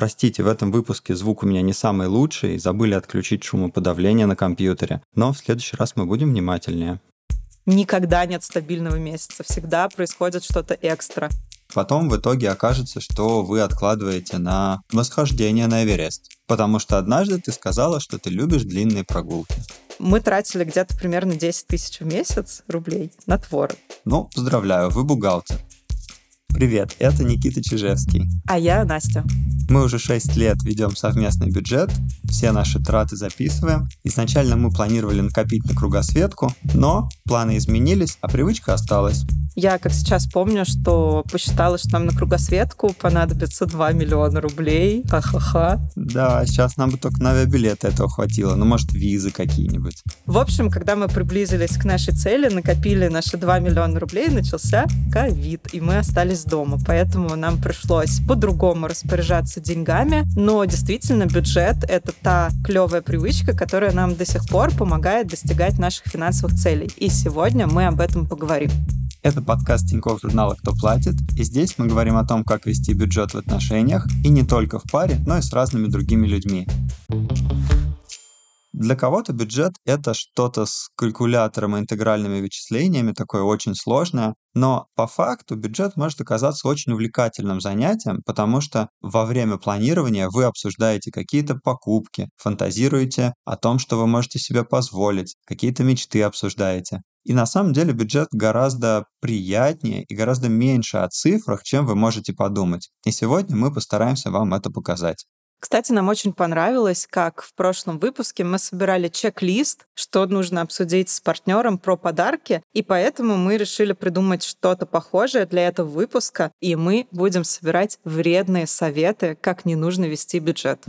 Простите, в этом выпуске звук у меня не самый лучший, забыли отключить шумоподавление на компьютере, но в следующий раз мы будем внимательнее. Никогда нет стабильного месяца, всегда происходит что-то экстра. Потом в итоге окажется, что вы откладываете на восхождение на Эверест, потому что однажды ты сказала, что ты любишь длинные прогулки. Мы тратили где-то примерно 10 тысяч в месяц рублей на творог. Ну, поздравляю, вы бухгалтер. Привет, это Никита Чижевский. А я Настя. Мы уже 6 лет ведем совместный бюджет, все наши траты записываем. Изначально мы планировали накопить на кругосветку, но планы изменились, а привычка осталась. Я, как сейчас помню, что посчитала, что нам на кругосветку понадобится 2 миллиона рублей. Ха-ха-ха. Да, сейчас нам бы только на авиабилеты этого хватило. Ну, может, визы какие-нибудь. В общем, когда мы приблизились к нашей цели, накопили наши 2 миллиона рублей, начался ковид, и мы остались дома. Поэтому нам пришлось по-другому распоряжаться деньгами. Но действительно, бюджет — это та клевая привычка, которая нам до сих пор помогает достигать наших финансовых целей. И сегодня мы об этом поговорим. Это подкаст Тинькофф журнала «Кто платит», и здесь мы говорим о том, как вести бюджет в отношениях, и не только в паре, но и с разными другими людьми. Для кого-то бюджет — это что-то с калькулятором и интегральными вычислениями, такое очень сложное, но по факту бюджет может оказаться очень увлекательным занятием, потому что во время планирования вы обсуждаете какие-то покупки, фантазируете о том, что вы можете себе позволить, какие-то мечты обсуждаете. И на самом деле бюджет гораздо приятнее и гораздо меньше о цифрах, чем вы можете подумать. И сегодня мы постараемся вам это показать. Кстати, нам очень понравилось, как в прошлом выпуске мы собирали чек-лист, что нужно обсудить с партнером про подарки, и поэтому мы решили придумать что-то похожее для этого выпуска, и мы будем собирать вредные советы, как не нужно вести бюджет.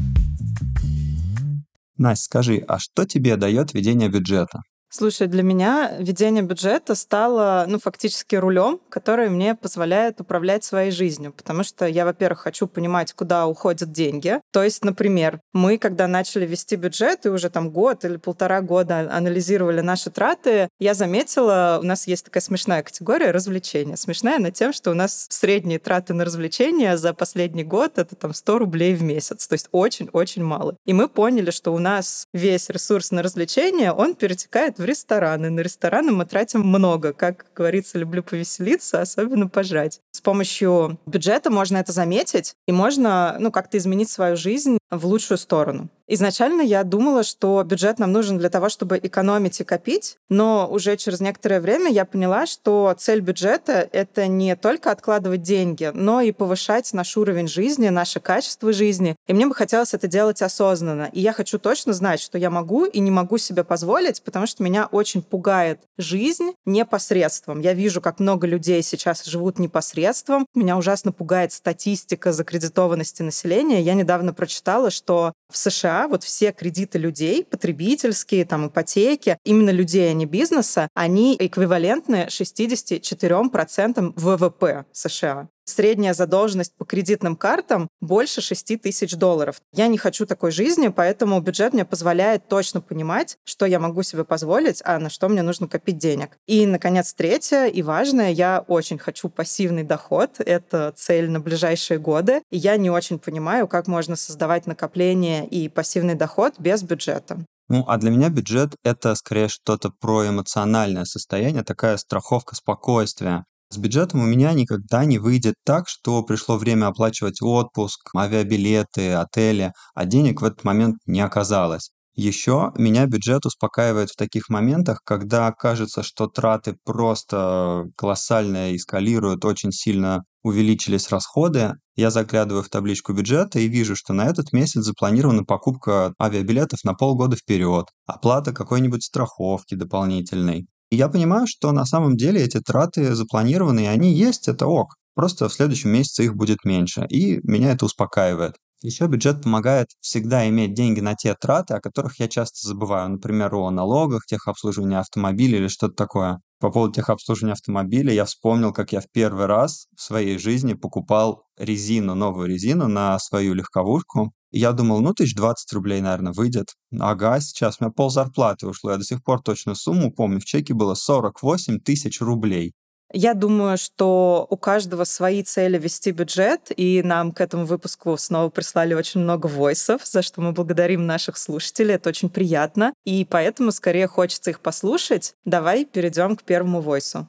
Настя, скажи, а что тебе дает ведение бюджета? Слушай, для меня ведение бюджета стало, ну, фактически рулем, который мне позволяет управлять своей жизнью, потому что я, во-первых, хочу понимать, куда уходят деньги. То есть, например, мы, когда начали вести бюджет, и уже там год или полтора года анализировали наши траты, я заметила, у нас есть такая смешная категория развлечения. Смешная на тем, что у нас средние траты на развлечения за последний год это там 100 рублей в месяц, то есть очень-очень мало. И мы поняли, что у нас весь ресурс на развлечения, он перетекает в рестораны. На рестораны мы тратим много. Как говорится, люблю повеселиться, особенно пожрать. С помощью бюджета можно это заметить, и можно ну, как-то изменить свою жизнь в лучшую сторону. Изначально я думала, что бюджет нам нужен для того, чтобы экономить и копить, но уже через некоторое время я поняла, что цель бюджета — это не только откладывать деньги, но и повышать наш уровень жизни, наше качество жизни. И мне бы хотелось это делать осознанно. И я хочу точно знать, что я могу и не могу себе позволить, потому что меня очень пугает жизнь непосредством. Я вижу, как много людей сейчас живут непосредством. Меня ужасно пугает статистика закредитованности населения. Я недавно прочитала, что в США вот все кредиты людей, потребительские, там, ипотеки, именно людей, а не бизнеса, они эквивалентны 64% ВВП США средняя задолженность по кредитным картам больше 6 тысяч долларов. Я не хочу такой жизни, поэтому бюджет мне позволяет точно понимать, что я могу себе позволить, а на что мне нужно копить денег. И, наконец, третье и важное, я очень хочу пассивный доход. Это цель на ближайшие годы. И я не очень понимаю, как можно создавать накопление и пассивный доход без бюджета. Ну, а для меня бюджет — это скорее что-то про эмоциональное состояние, такая страховка спокойствия. С бюджетом у меня никогда не выйдет так, что пришло время оплачивать отпуск, авиабилеты, отели, а денег в этот момент не оказалось. Еще меня бюджет успокаивает в таких моментах, когда кажется, что траты просто колоссально эскалируют, очень сильно увеличились расходы. Я заглядываю в табличку бюджета и вижу, что на этот месяц запланирована покупка авиабилетов на полгода вперед, оплата какой-нибудь страховки дополнительной. И я понимаю, что на самом деле эти траты запланированы, и они есть, это ок. Просто в следующем месяце их будет меньше. И меня это успокаивает. Еще бюджет помогает всегда иметь деньги на те траты, о которых я часто забываю. Например, о налогах, техобслуживании автомобиля или что-то такое. По поводу техобслуживания автомобиля я вспомнил, как я в первый раз в своей жизни покупал резину, новую резину на свою легковушку. Я думал, ну, тысяч двадцать рублей, наверное, выйдет. Ага, сейчас у меня пол зарплаты ушло. Я до сих пор точно сумму помню. В чеке было 48 тысяч рублей. Я думаю, что у каждого свои цели вести бюджет, и нам к этому выпуску снова прислали очень много войсов, за что мы благодарим наших слушателей. Это очень приятно. И поэтому скорее хочется их послушать. Давай перейдем к первому войсу.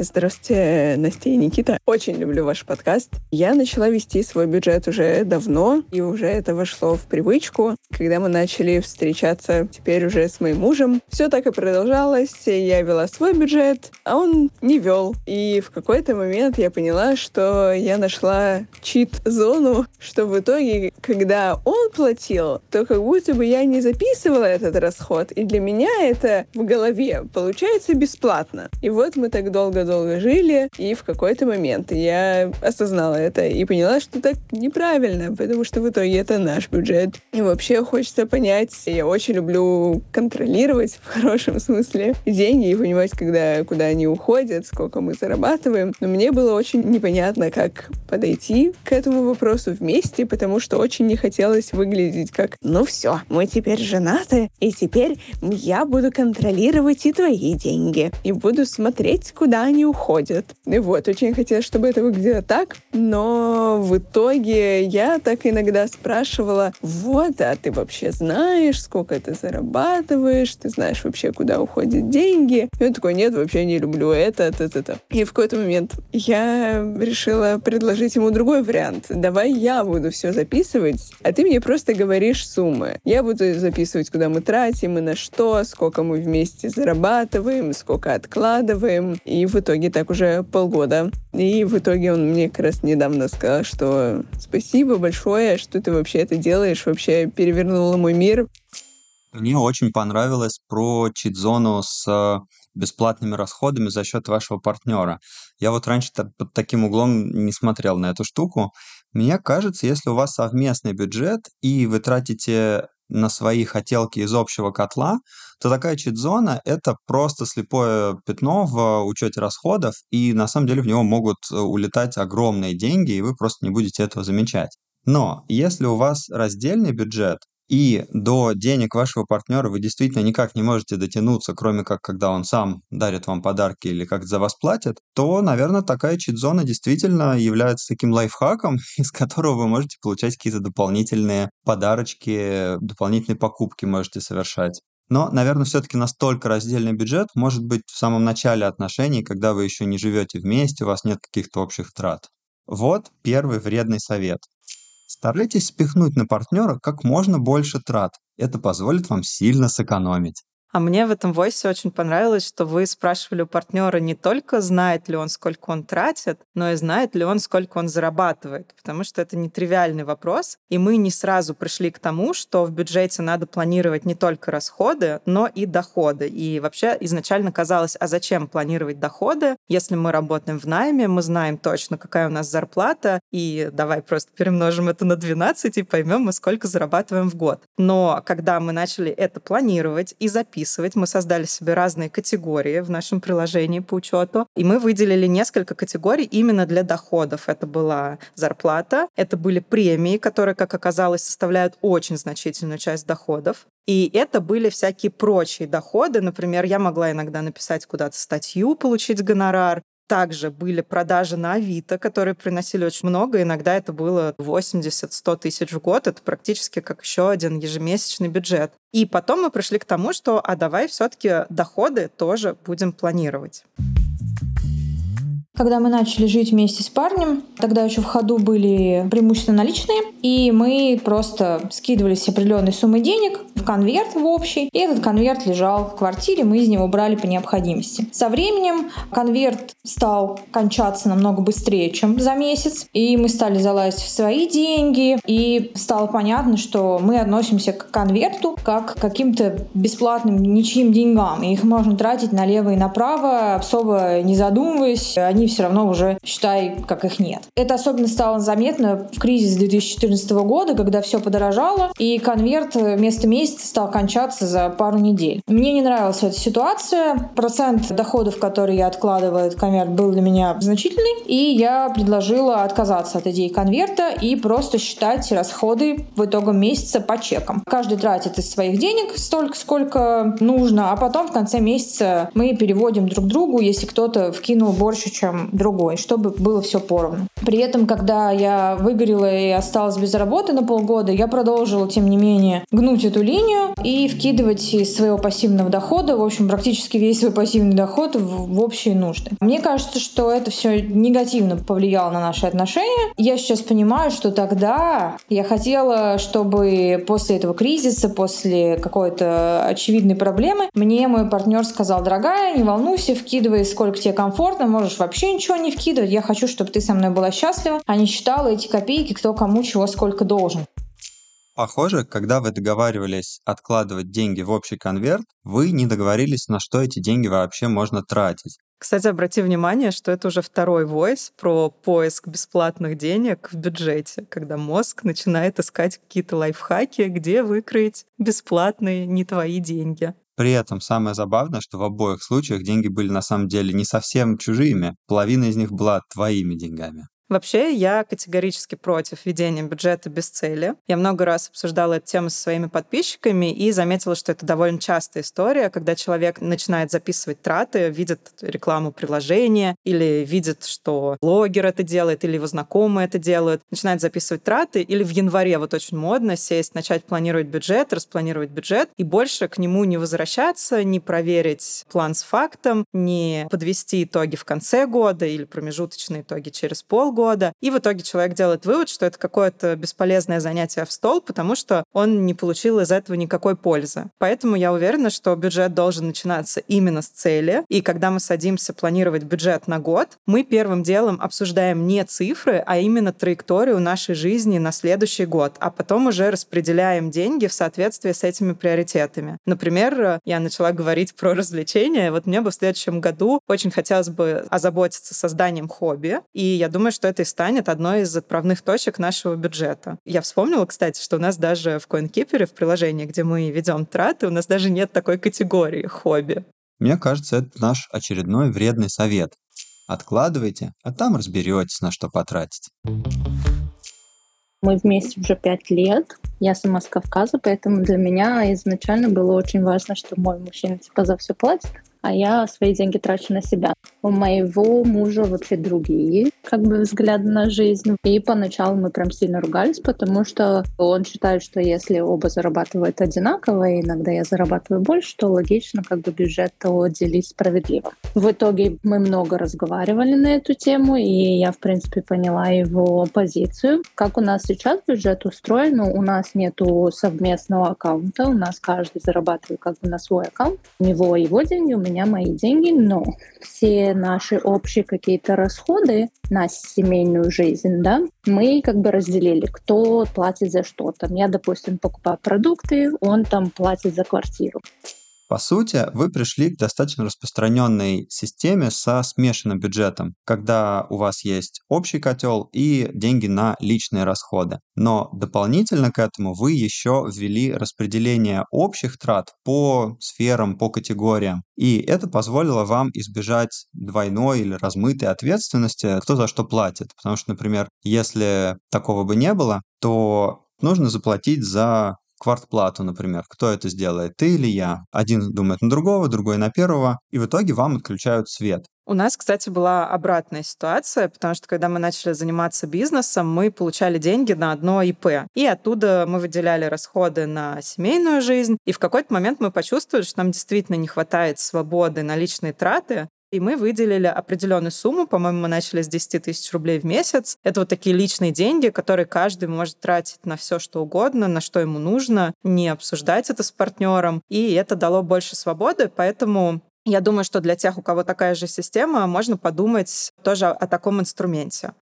Здравствуйте, Настя и Никита. Очень люблю ваш подкаст. Я начала вести свой бюджет уже давно, и уже это вошло в привычку. Когда мы начали встречаться теперь уже с моим мужем, все так и продолжалось. Я вела свой бюджет, а он не вел. И в какой-то момент я поняла, что я нашла чит-зону, что в итоге, когда он платил, то как будто бы я не записывала этот расход. И для меня это в голове получается бесплатно. И вот мы так долго долго жили, и в какой-то момент я осознала это и поняла, что так неправильно, потому что в итоге это наш бюджет. И вообще хочется понять, я очень люблю контролировать в хорошем смысле деньги и понимать, когда, куда они уходят, сколько мы зарабатываем. Но мне было очень непонятно, как подойти к этому вопросу вместе, потому что очень не хотелось выглядеть как «ну все, мы теперь женаты, и теперь я буду контролировать и твои деньги, и буду смотреть, куда они уходят. И вот, очень хотелось, чтобы это выглядело так, но в итоге я так иногда спрашивала, вот, а ты вообще знаешь, сколько ты зарабатываешь, ты знаешь вообще, куда уходят деньги? И он такой, нет, вообще не люблю это, это, это. И в какой-то момент я решила предложить ему другой вариант. Давай я буду все записывать, а ты мне просто говоришь суммы. Я буду записывать, куда мы тратим и на что, сколько мы вместе зарабатываем, сколько откладываем. И в итоге так уже полгода. И в итоге он мне как раз недавно сказал, что спасибо большое, что ты вообще это делаешь, вообще перевернула мой мир. Мне очень понравилось про чит-зону с э, бесплатными расходами за счет вашего партнера. Я вот раньше под таким углом не смотрел на эту штуку. Мне кажется, если у вас совместный бюджет и вы тратите на свои хотелки из общего котла, то такая чит-зона — это просто слепое пятно в учете расходов, и на самом деле в него могут э, улетать огромные деньги, и вы просто не будете этого замечать. Но если у вас раздельный бюджет, и до денег вашего партнера вы действительно никак не можете дотянуться, кроме как когда он сам дарит вам подарки или как за вас платит, то, наверное, такая чит-зона действительно является таким лайфхаком, из которого вы можете получать какие-то дополнительные подарочки, дополнительные покупки можете совершать. Но, наверное, все-таки настолько раздельный бюджет может быть в самом начале отношений, когда вы еще не живете вместе, у вас нет каких-то общих трат. Вот первый вредный совет. Старайтесь спихнуть на партнера как можно больше трат. Это позволит вам сильно сэкономить. А мне в этом войсе очень понравилось, что вы спрашивали у партнера не только, знает ли он, сколько он тратит, но и знает ли он, сколько он зарабатывает. Потому что это нетривиальный вопрос. И мы не сразу пришли к тому, что в бюджете надо планировать не только расходы, но и доходы. И вообще изначально казалось, а зачем планировать доходы, если мы работаем в найме, мы знаем точно, какая у нас зарплата, и давай просто перемножим это на 12 и поймем мы, сколько зарабатываем в год. Но когда мы начали это планировать и записывать, записывать. Мы создали себе разные категории в нашем приложении по учету. И мы выделили несколько категорий именно для доходов. Это была зарплата, это были премии, которые, как оказалось, составляют очень значительную часть доходов. И это были всякие прочие доходы. Например, я могла иногда написать куда-то статью, получить гонорар. Также были продажи на Авито, которые приносили очень много. Иногда это было 80-100 тысяч в год. Это практически как еще один ежемесячный бюджет. И потом мы пришли к тому, что а давай все-таки доходы тоже будем планировать. Когда мы начали жить вместе с парнем, тогда еще в ходу были преимущественно наличные, и мы просто скидывались определенной суммой денег в конверт в общий, и этот конверт лежал в квартире, мы из него брали по необходимости. Со временем конверт стал кончаться намного быстрее, чем за месяц, и мы стали залазить в свои деньги, и стало понятно, что мы относимся к конверту как к каким-то бесплатным ничьим деньгам, и их можно тратить налево и направо, особо не задумываясь, они они все равно уже, считай, как их нет. Это особенно стало заметно в кризис 2014 года, когда все подорожало, и конверт вместо месяца стал кончаться за пару недель. Мне не нравилась эта ситуация. Процент доходов, которые я откладываю, от конверт был для меня значительный, и я предложила отказаться от идеи конверта и просто считать расходы в итогом месяца по чекам. Каждый тратит из своих денег столько, сколько нужно, а потом в конце месяца мы переводим друг другу, если кто-то вкинул больше, чем другой, чтобы было все поровну. При этом, когда я выгорела и осталась без работы на полгода, я продолжила, тем не менее, гнуть эту линию и вкидывать из своего пассивного дохода, в общем, практически весь свой пассивный доход в, в общие нужды. Мне кажется, что это все негативно повлияло на наши отношения. Я сейчас понимаю, что тогда я хотела, чтобы после этого кризиса, после какой-то очевидной проблемы, мне мой партнер сказал, дорогая, не волнуйся, вкидывай сколько тебе комфортно, можешь вообще ничего не вкидывать, я хочу, чтобы ты со мной была счастлива, а не считала эти копейки, кто кому чего сколько должен. Похоже, когда вы договаривались откладывать деньги в общий конверт, вы не договорились, на что эти деньги вообще можно тратить. Кстати, обрати внимание, что это уже второй войс про поиск бесплатных денег в бюджете, когда мозг начинает искать какие-то лайфхаки, где выкроить бесплатные не твои деньги. При этом самое забавное, что в обоих случаях деньги были на самом деле не совсем чужими. Половина из них была твоими деньгами. Вообще, я категорически против ведения бюджета без цели. Я много раз обсуждала эту тему со своими подписчиками и заметила, что это довольно частая история, когда человек начинает записывать траты, видит рекламу приложения или видит, что блогер это делает или его знакомые это делают, начинает записывать траты или в январе вот очень модно сесть, начать планировать бюджет, распланировать бюджет и больше к нему не возвращаться, не проверить план с фактом, не подвести итоги в конце года или промежуточные итоги через полгода, полгода. И в итоге человек делает вывод, что это какое-то бесполезное занятие в стол, потому что он не получил из этого никакой пользы. Поэтому я уверена, что бюджет должен начинаться именно с цели. И когда мы садимся планировать бюджет на год, мы первым делом обсуждаем не цифры, а именно траекторию нашей жизни на следующий год, а потом уже распределяем деньги в соответствии с этими приоритетами. Например, я начала говорить про развлечения. Вот мне бы в следующем году очень хотелось бы озаботиться созданием хобби. И я думаю, что что это и станет одной из отправных точек нашего бюджета. Я вспомнила, кстати, что у нас даже в CoinKeeper, в приложении, где мы ведем траты, у нас даже нет такой категории хобби. Мне кажется, это наш очередной вредный совет. Откладывайте, а там разберетесь, на что потратить. Мы вместе уже пять лет. Я сама с Кавказа, поэтому для меня изначально было очень важно, что мой мужчина типа за все платит а я свои деньги трачу на себя. У моего мужа вообще другие как бы взгляды на жизнь. И поначалу мы прям сильно ругались, потому что он считает, что если оба зарабатывают одинаково, и иногда я зарабатываю больше, то логично как бы бюджет то делить справедливо. В итоге мы много разговаривали на эту тему, и я, в принципе, поняла его позицию. Как у нас сейчас бюджет устроен, у нас нету совместного аккаунта, у нас каждый зарабатывает как бы на свой аккаунт. У него его деньги, у меня меня мои деньги, но все наши общие какие-то расходы на семейную жизнь, да, мы как бы разделили, кто платит за что. Там я, допустим, покупаю продукты, он там платит за квартиру. По сути, вы пришли к достаточно распространенной системе со смешанным бюджетом, когда у вас есть общий котел и деньги на личные расходы. Но дополнительно к этому вы еще ввели распределение общих трат по сферам, по категориям. И это позволило вам избежать двойной или размытой ответственности, кто за что платит. Потому что, например, если такого бы не было, то нужно заплатить за квартплату, например. Кто это сделает, ты или я? Один думает на другого, другой на первого, и в итоге вам отключают свет. У нас, кстати, была обратная ситуация, потому что когда мы начали заниматься бизнесом, мы получали деньги на одно ИП. И оттуда мы выделяли расходы на семейную жизнь. И в какой-то момент мы почувствовали, что нам действительно не хватает свободы на личные траты, и мы выделили определенную сумму, по-моему, мы начали с 10 тысяч рублей в месяц. Это вот такие личные деньги, которые каждый может тратить на все, что угодно, на что ему нужно, не обсуждать это с партнером. И это дало больше свободы, поэтому я думаю, что для тех, у кого такая же система, можно подумать тоже о таком инструменте.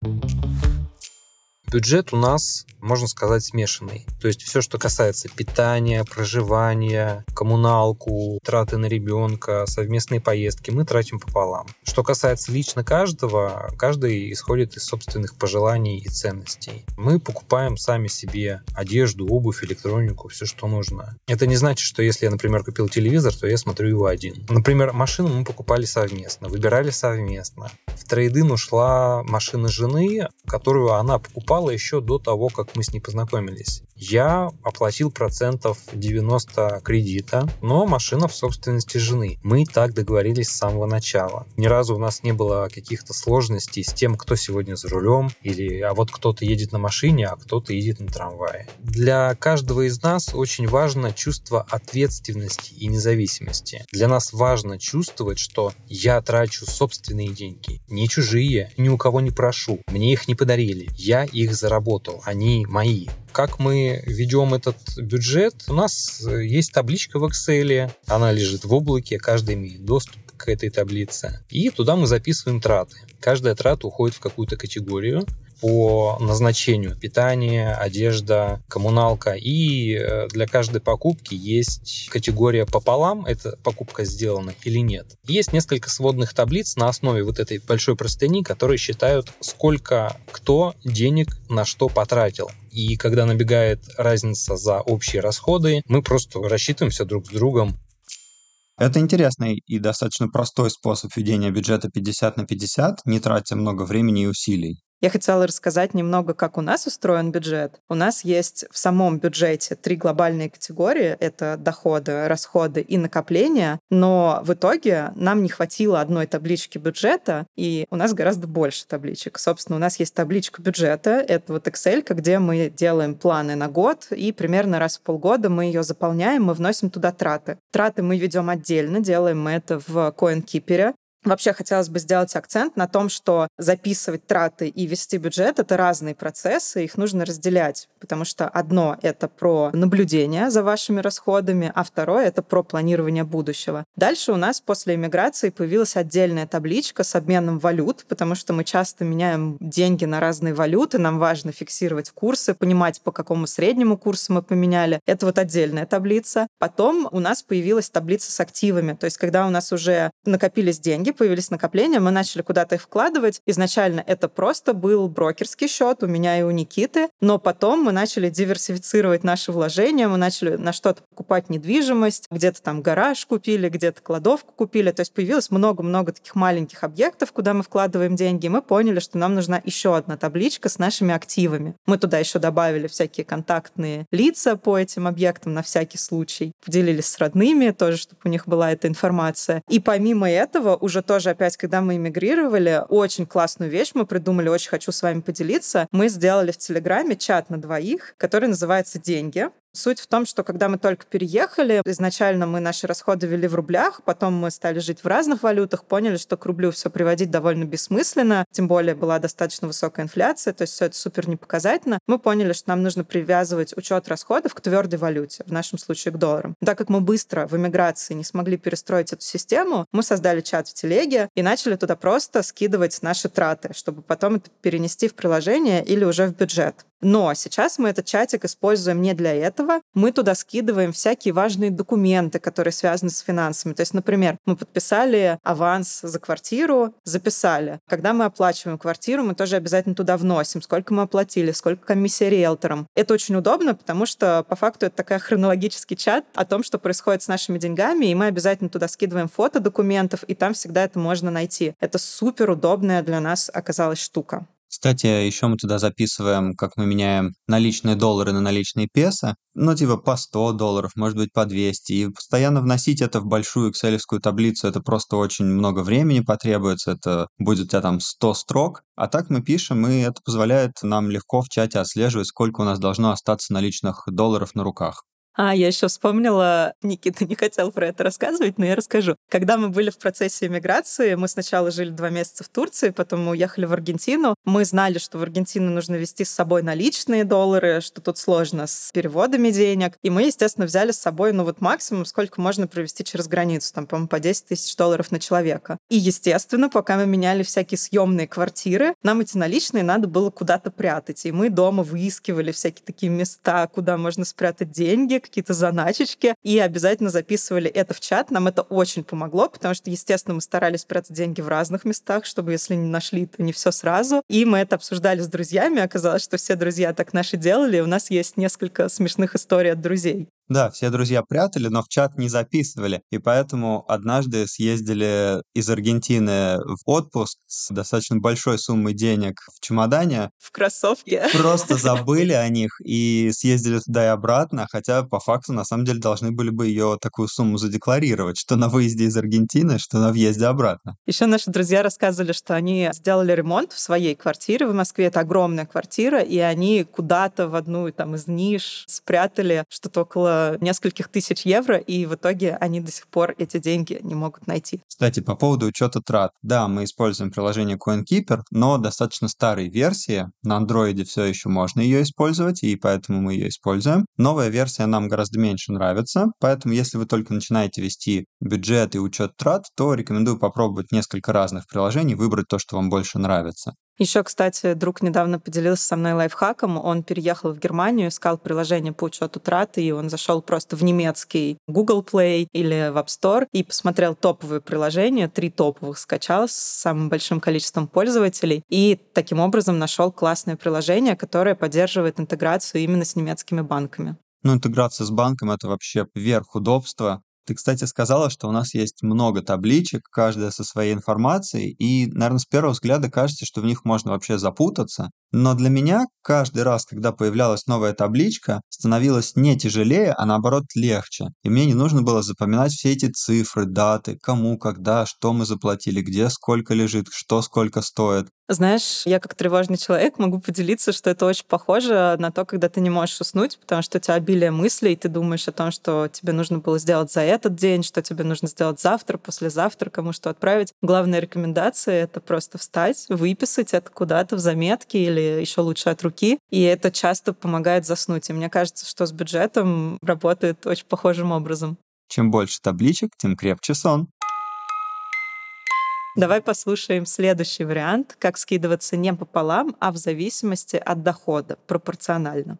Бюджет у нас можно сказать, смешанный. То есть все, что касается питания, проживания, коммуналку, траты на ребенка, совместные поездки, мы тратим пополам. Что касается лично каждого, каждый исходит из собственных пожеланий и ценностей. Мы покупаем сами себе одежду, обувь, электронику, все, что нужно. Это не значит, что если я, например, купил телевизор, то я смотрю его один. Например, машину мы покупали совместно, выбирали совместно. В трейдин ушла машина жены, которую она покупала еще до того, как мы с ней познакомились. Я оплатил процентов 90 кредита, но машина в собственности жены. Мы так договорились с самого начала. Ни разу у нас не было каких-то сложностей с тем, кто сегодня за рулем, или а вот кто-то едет на машине, а кто-то едет на трамвае. Для каждого из нас очень важно чувство ответственности и независимости. Для нас важно чувствовать, что я трачу собственные деньги, не чужие, ни у кого не прошу. Мне их не подарили, я их заработал, они мои. Как мы ведем этот бюджет? У нас э, есть табличка в Excel, она лежит в облаке, каждый имеет доступ к этой таблице. И туда мы записываем траты. Каждая трата уходит в какую-то категорию по назначению питание, одежда, коммуналка. И э, для каждой покупки есть категория пополам, это покупка сделана или нет. Есть несколько сводных таблиц на основе вот этой большой простыни, которые считают, сколько кто денег на что потратил. И когда набегает разница за общие расходы, мы просто рассчитываемся друг с другом. Это интересный и достаточно простой способ ведения бюджета 50 на 50, не тратя много времени и усилий. Я хотела рассказать немного, как у нас устроен бюджет. У нас есть в самом бюджете три глобальные категории. Это доходы, расходы и накопления. Но в итоге нам не хватило одной таблички бюджета, и у нас гораздо больше табличек. Собственно, у нас есть табличка бюджета. Это вот Excel, где мы делаем планы на год, и примерно раз в полгода мы ее заполняем, мы вносим туда траты. Траты мы ведем отдельно, делаем мы это в CoinKeeper. Вообще хотелось бы сделать акцент на том, что записывать траты и вести бюджет — это разные процессы, их нужно разделять, потому что одно — это про наблюдение за вашими расходами, а второе — это про планирование будущего. Дальше у нас после иммиграции появилась отдельная табличка с обменом валют, потому что мы часто меняем деньги на разные валюты, нам важно фиксировать курсы, понимать, по какому среднему курсу мы поменяли. Это вот отдельная таблица. Потом у нас появилась таблица с активами, то есть когда у нас уже накопились деньги, появились накопления, мы начали куда-то их вкладывать. Изначально это просто был брокерский счет у меня и у Никиты, но потом мы начали диверсифицировать наши вложения, мы начали на что-то покупать недвижимость, где-то там гараж купили, где-то кладовку купили, то есть появилось много-много таких маленьких объектов, куда мы вкладываем деньги, и мы поняли, что нам нужна еще одна табличка с нашими активами. Мы туда еще добавили всякие контактные лица по этим объектам на всякий случай, поделились с родными тоже, чтобы у них была эта информация. И помимо этого уже тоже опять, когда мы эмигрировали, очень классную вещь мы придумали, очень хочу с вами поделиться. Мы сделали в Телеграме чат на двоих, который называется «Деньги». Суть в том, что когда мы только переехали, изначально мы наши расходы вели в рублях, потом мы стали жить в разных валютах, поняли, что к рублю все приводить довольно бессмысленно, тем более была достаточно высокая инфляция, то есть все это супер непоказательно. Мы поняли, что нам нужно привязывать учет расходов к твердой валюте, в нашем случае к долларам. Так как мы быстро в эмиграции не смогли перестроить эту систему, мы создали чат в телеге и начали туда просто скидывать наши траты, чтобы потом это перенести в приложение или уже в бюджет. Но сейчас мы этот чатик используем не для этого. Мы туда скидываем всякие важные документы, которые связаны с финансами. То есть, например, мы подписали аванс за квартиру, записали. Когда мы оплачиваем квартиру, мы тоже обязательно туда вносим, сколько мы оплатили, сколько комиссия риэлторам. Это очень удобно, потому что по факту это такой хронологический чат о том, что происходит с нашими деньгами, и мы обязательно туда скидываем фото документов, и там всегда это можно найти. Это супер удобная для нас оказалась штука. Кстати, еще мы туда записываем, как мы меняем наличные доллары на наличные песо, ну, типа по 100 долларов, может быть, по 200. И постоянно вносить это в большую excel таблицу, это просто очень много времени потребуется, это будет у тебя там 100 строк. А так мы пишем, и это позволяет нам легко в чате отслеживать, сколько у нас должно остаться наличных долларов на руках. А, я еще вспомнила, Никита не хотел про это рассказывать, но я расскажу. Когда мы были в процессе эмиграции, мы сначала жили два месяца в Турции, потом мы уехали в Аргентину. Мы знали, что в Аргентину нужно вести с собой наличные доллары, что тут сложно с переводами денег. И мы, естественно, взяли с собой, ну вот максимум, сколько можно провести через границу, там, по-моему, по 10 тысяч долларов на человека. И, естественно, пока мы меняли всякие съемные квартиры, нам эти наличные надо было куда-то прятать. И мы дома выискивали всякие такие места, куда можно спрятать деньги, какие-то заначечки, и обязательно записывали это в чат. Нам это очень помогло, потому что, естественно, мы старались спрятать деньги в разных местах, чтобы, если не нашли, то не все сразу. И мы это обсуждали с друзьями. Оказалось, что все друзья так наши делали. У нас есть несколько смешных историй от друзей. Да, все друзья прятали, но в чат не записывали. И поэтому однажды съездили из Аргентины в отпуск с достаточно большой суммой денег в чемодане. В кроссовке. Просто забыли о них и съездили туда и обратно, хотя по факту на самом деле должны были бы ее такую сумму задекларировать, что на выезде из Аргентины, что на въезде обратно. Еще наши друзья рассказывали, что они сделали ремонт в своей квартире в Москве. Это огромная квартира, и они куда-то в одну там из ниш спрятали что-то около нескольких тысяч евро, и в итоге они до сих пор эти деньги не могут найти. Кстати, по поводу учета трат. Да, мы используем приложение CoinKeeper, но достаточно старой версии. На андроиде все еще можно ее использовать, и поэтому мы ее используем. Новая версия нам гораздо меньше нравится, поэтому если вы только начинаете вести бюджет и учет трат, то рекомендую попробовать несколько разных приложений, выбрать то, что вам больше нравится. Еще, кстати, друг недавно поделился со мной лайфхаком. Он переехал в Германию, искал приложение по учету траты, и он зашел просто в немецкий Google Play или в App Store и посмотрел топовые приложения, три топовых скачал с самым большим количеством пользователей, и таким образом нашел классное приложение, которое поддерживает интеграцию именно с немецкими банками. Ну, интеграция с банком — это вообще верх удобства. Ты, кстати, сказала, что у нас есть много табличек, каждая со своей информацией, и, наверное, с первого взгляда кажется, что в них можно вообще запутаться. Но для меня каждый раз, когда появлялась новая табличка, становилось не тяжелее, а наоборот легче. И мне не нужно было запоминать все эти цифры, даты, кому, когда, что мы заплатили, где сколько лежит, что сколько стоит. Знаешь, я как тревожный человек могу поделиться, что это очень похоже на то, когда ты не можешь уснуть, потому что у тебя обилие мыслей, и ты думаешь о том, что тебе нужно было сделать за этот день, что тебе нужно сделать завтра, послезавтра, кому что отправить. Главная рекомендация — это просто встать, выписать это куда-то в заметке или еще лучше от руки. И это часто помогает заснуть. И мне кажется, что с бюджетом работает очень похожим образом. Чем больше табличек, тем крепче сон. Давай послушаем следующий вариант, как скидываться не пополам, а в зависимости от дохода, пропорционально.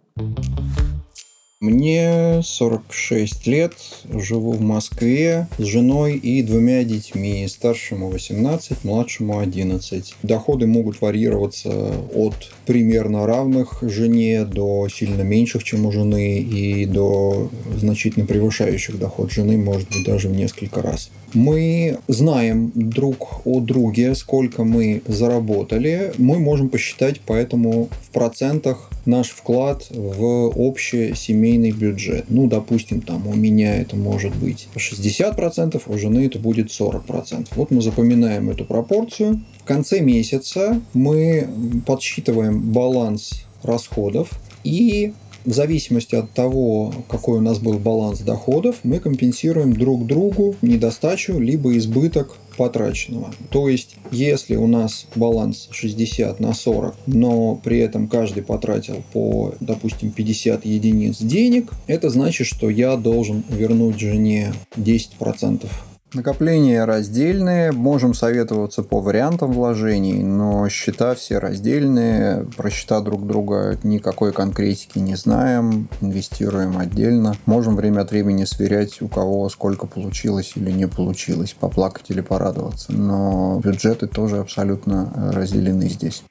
Мне 46 лет, живу в Москве с женой и двумя детьми, старшему 18, младшему 11. Доходы могут варьироваться от примерно равных жене до сильно меньших, чем у жены, и до значительно превышающих доход жены, может быть, даже в несколько раз. Мы знаем друг о друге, сколько мы заработали. Мы можем посчитать поэтому в процентах наш вклад в общий семейный бюджет. Ну, допустим, там у меня это может быть 60%, у жены это будет 40%. Вот мы запоминаем эту пропорцию. В конце месяца мы подсчитываем баланс расходов и в зависимости от того, какой у нас был баланс доходов, мы компенсируем друг другу недостачу либо избыток потраченного. То есть, если у нас баланс 60 на 40, но при этом каждый потратил по, допустим, 50 единиц денег, это значит, что я должен вернуть жене 10% Накопления раздельные, можем советоваться по вариантам вложений, но счета все раздельные, про счета друг друга никакой конкретики не знаем, инвестируем отдельно. Можем время от времени сверять, у кого сколько получилось или не получилось, поплакать или порадоваться, но бюджеты тоже абсолютно разделены здесь.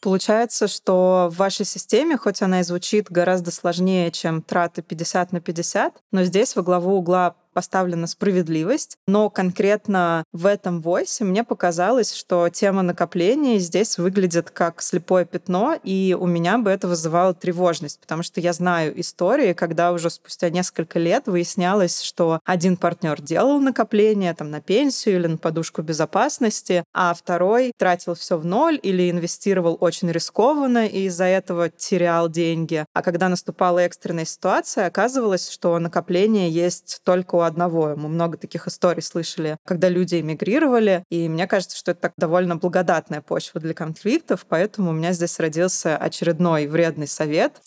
Получается, что в вашей системе, хоть она и звучит гораздо сложнее, чем траты 50 на 50, но здесь во главу угла поставлена справедливость, но конкретно в этом войсе мне показалось, что тема накопления здесь выглядит как слепое пятно, и у меня бы это вызывало тревожность, потому что я знаю истории, когда уже спустя несколько лет выяснялось, что один партнер делал накопление там на пенсию или на подушку безопасности, а второй тратил все в ноль или инвестировал очень рискованно и из-за этого терял деньги. А когда наступала экстренная ситуация, оказывалось, что накопление есть только у одного. Мы много таких историй слышали, когда люди эмигрировали, и мне кажется, что это так довольно благодатная почва для конфликтов, поэтому у меня здесь родился очередной вредный совет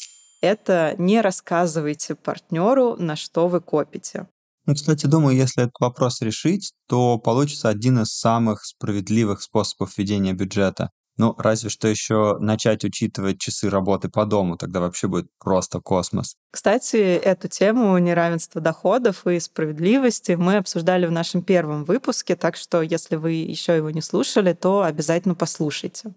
это не рассказывайте партнеру, на что вы копите. Ну, кстати, думаю, если этот вопрос решить, то получится один из самых справедливых способов ведения бюджета. Ну, разве что еще начать учитывать часы работы по дому, тогда вообще будет просто космос. Кстати, эту тему неравенства доходов и справедливости мы обсуждали в нашем первом выпуске, так что если вы еще его не слушали, то обязательно послушайте.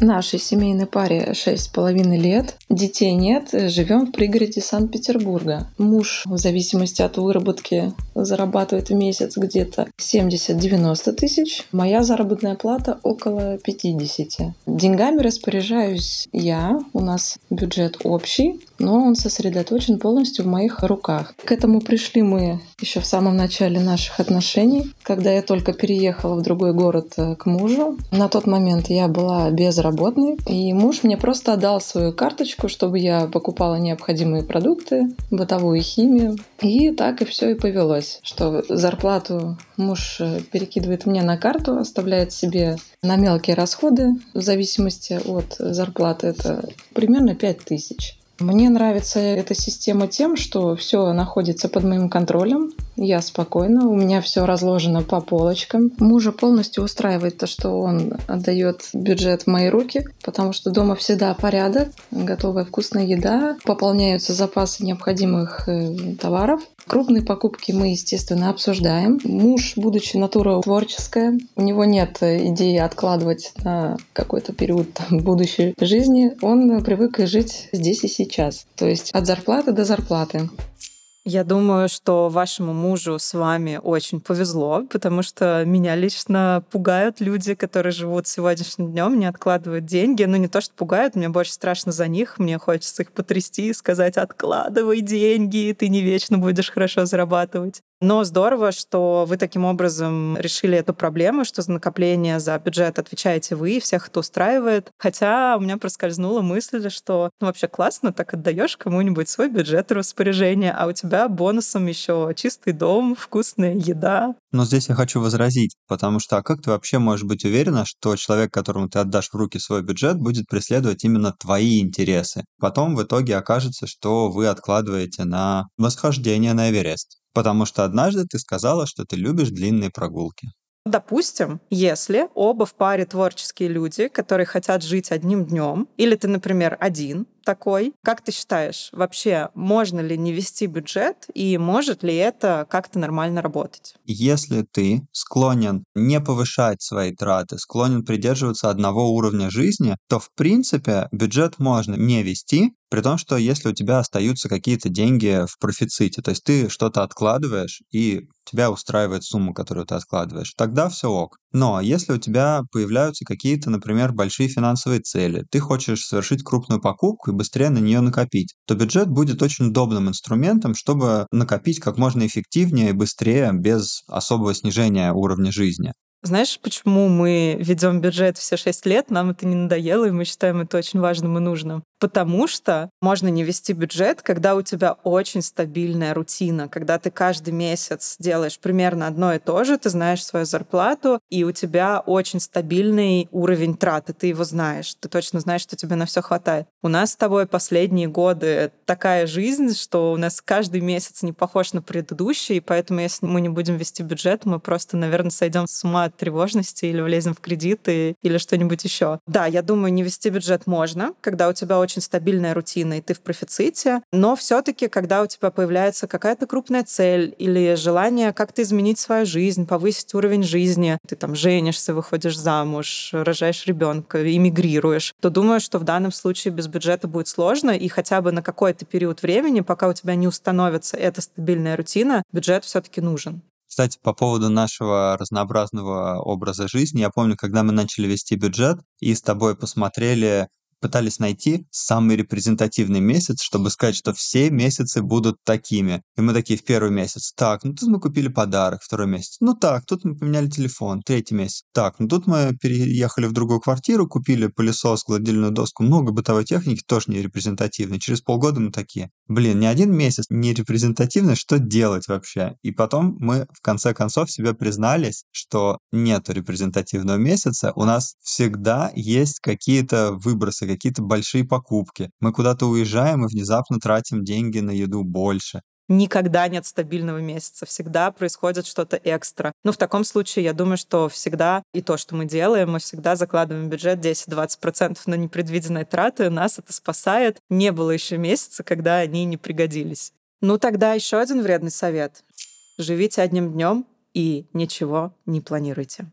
Нашей семейной паре шесть с половиной лет. Детей нет, живем в пригороде Санкт-Петербурга. Муж, в зависимости от выработки, зарабатывает в месяц где-то 70-90 тысяч. Моя заработная плата около 50. Деньгами распоряжаюсь я. У нас бюджет общий, но он сосредоточен полностью в моих руках. К этому пришли мы еще в самом начале наших отношений, когда я только переехала в другой город э, к мужу. На тот момент я была безработной, и муж мне просто отдал свою карточку, чтобы я покупала необходимые продукты, бытовую химию. И так и все и повелось, что зарплату муж э, перекидывает мне на карту, оставляет себе на мелкие расходы, в зависимости от зарплаты, это примерно 5 тысяч. Мне нравится эта система тем, что все находится под моим контролем. Я спокойна, у меня все разложено по полочкам. Мужа полностью устраивает то, что он отдает бюджет в мои руки, потому что дома всегда порядок, готовая вкусная еда, пополняются запасы необходимых э, товаров. Крупные покупки мы, естественно, обсуждаем. Муж, будучи натура творческая, у него нет идеи откладывать на какой-то период там, будущей жизни. Он привык жить здесь и сейчас. То есть от зарплаты до зарплаты. Я думаю, что вашему мужу с вами очень повезло, потому что меня лично пугают люди, которые живут сегодняшним днем, не откладывают деньги. Ну, не то, что пугают, мне больше страшно за них. Мне хочется их потрясти и сказать, откладывай деньги, ты не вечно будешь хорошо зарабатывать. Но здорово, что вы таким образом решили эту проблему, что за накопление за бюджет отвечаете вы, и всех это устраивает. Хотя у меня проскользнула мысль, что ну, вообще классно, так отдаешь кому-нибудь свой бюджет в распоряжение, а у тебя бонусом еще чистый дом, вкусная еда. Но здесь я хочу возразить, потому что а как ты вообще можешь быть уверена, что человек, которому ты отдашь в руки свой бюджет, будет преследовать именно твои интересы? Потом в итоге окажется, что вы откладываете на восхождение на Эверест. Потому что однажды ты сказала, что ты любишь длинные прогулки. Допустим, если оба в паре творческие люди, которые хотят жить одним днем, или ты, например, один, такой. Как ты считаешь, вообще можно ли не вести бюджет и может ли это как-то нормально работать? Если ты склонен не повышать свои траты, склонен придерживаться одного уровня жизни, то в принципе бюджет можно не вести, при том, что если у тебя остаются какие-то деньги в профиците, то есть ты что-то откладываешь и тебя устраивает сумма, которую ты откладываешь, тогда все ок. Но если у тебя появляются какие-то, например, большие финансовые цели, ты хочешь совершить крупную покупку и быстрее на нее накопить, то бюджет будет очень удобным инструментом, чтобы накопить как можно эффективнее и быстрее без особого снижения уровня жизни. Знаешь, почему мы ведем бюджет все шесть лет? Нам это не надоело, и мы считаем это очень важным и нужным. Потому что можно не вести бюджет, когда у тебя очень стабильная рутина, когда ты каждый месяц делаешь примерно одно и то же, ты знаешь свою зарплату, и у тебя очень стабильный уровень траты, ты его знаешь, ты точно знаешь, что тебе на все хватает. У нас с тобой последние годы такая жизнь, что у нас каждый месяц не похож на предыдущий, и поэтому если мы не будем вести бюджет, мы просто, наверное, сойдем с ума от тревожности или влезем в кредиты или что-нибудь еще. Да, я думаю, не вести бюджет можно, когда у тебя очень очень стабильная рутина, и ты в профиците, но все таки когда у тебя появляется какая-то крупная цель или желание как-то изменить свою жизнь, повысить уровень жизни, ты там женишься, выходишь замуж, рожаешь ребенка, эмигрируешь, то думаю, что в данном случае без бюджета будет сложно, и хотя бы на какой-то период времени, пока у тебя не установится эта стабильная рутина, бюджет все-таки нужен. Кстати, по поводу нашего разнообразного образа жизни, я помню, когда мы начали вести бюджет и с тобой посмотрели пытались найти самый репрезентативный месяц, чтобы сказать, что все месяцы будут такими. И мы такие в первый месяц, так, ну тут мы купили подарок, второй месяц, ну так, тут мы поменяли телефон, третий месяц, так, ну тут мы переехали в другую квартиру, купили пылесос, гладильную доску, много бытовой техники, тоже не репрезентативной. Через полгода мы такие, блин, ни один месяц не репрезентативный, что делать вообще? И потом мы в конце концов себе признались, что нету репрезентативного месяца, у нас всегда есть какие-то выбросы, какие-то большие покупки. Мы куда-то уезжаем и внезапно тратим деньги на еду больше никогда нет стабильного месяца, всегда происходит что-то экстра. Ну, в таком случае, я думаю, что всегда и то, что мы делаем, мы всегда закладываем бюджет 10-20% на непредвиденные траты, нас это спасает. Не было еще месяца, когда они не пригодились. Ну, тогда еще один вредный совет. Живите одним днем и ничего не планируйте.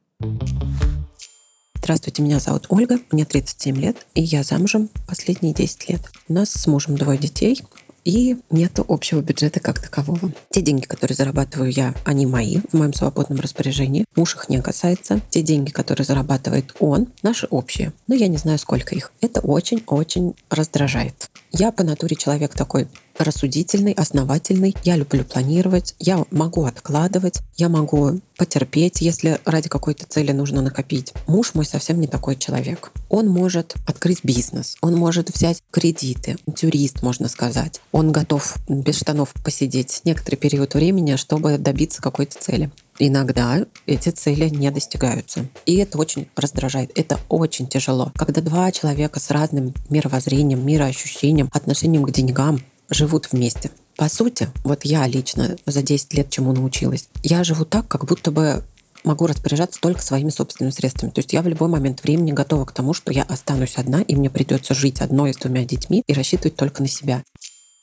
Здравствуйте, меня зовут Ольга, мне 37 лет, и я замужем последние 10 лет. У нас с мужем двое детей, и нет общего бюджета как такового. Те деньги, которые зарабатываю я, они мои, в моем свободном распоряжении. Муж их не касается. Те деньги, которые зарабатывает он, наши общие. Но я не знаю, сколько их. Это очень-очень раздражает. Я по натуре человек такой рассудительный, основательный. Я люблю планировать, я могу откладывать, я могу потерпеть, если ради какой-то цели нужно накопить. Муж мой совсем не такой человек. Он может открыть бизнес, он может взять кредиты, тюрист, можно сказать. Он готов без штанов посидеть некоторый период времени, чтобы добиться какой-то цели. Иногда эти цели не достигаются. И это очень раздражает. Это очень тяжело. Когда два человека с разным мировоззрением, мироощущением, отношением к деньгам живут вместе. По сути, вот я лично за 10 лет чему научилась. Я живу так, как будто бы могу распоряжаться только своими собственными средствами. То есть я в любой момент времени готова к тому, что я останусь одна, и мне придется жить одной с двумя детьми и рассчитывать только на себя.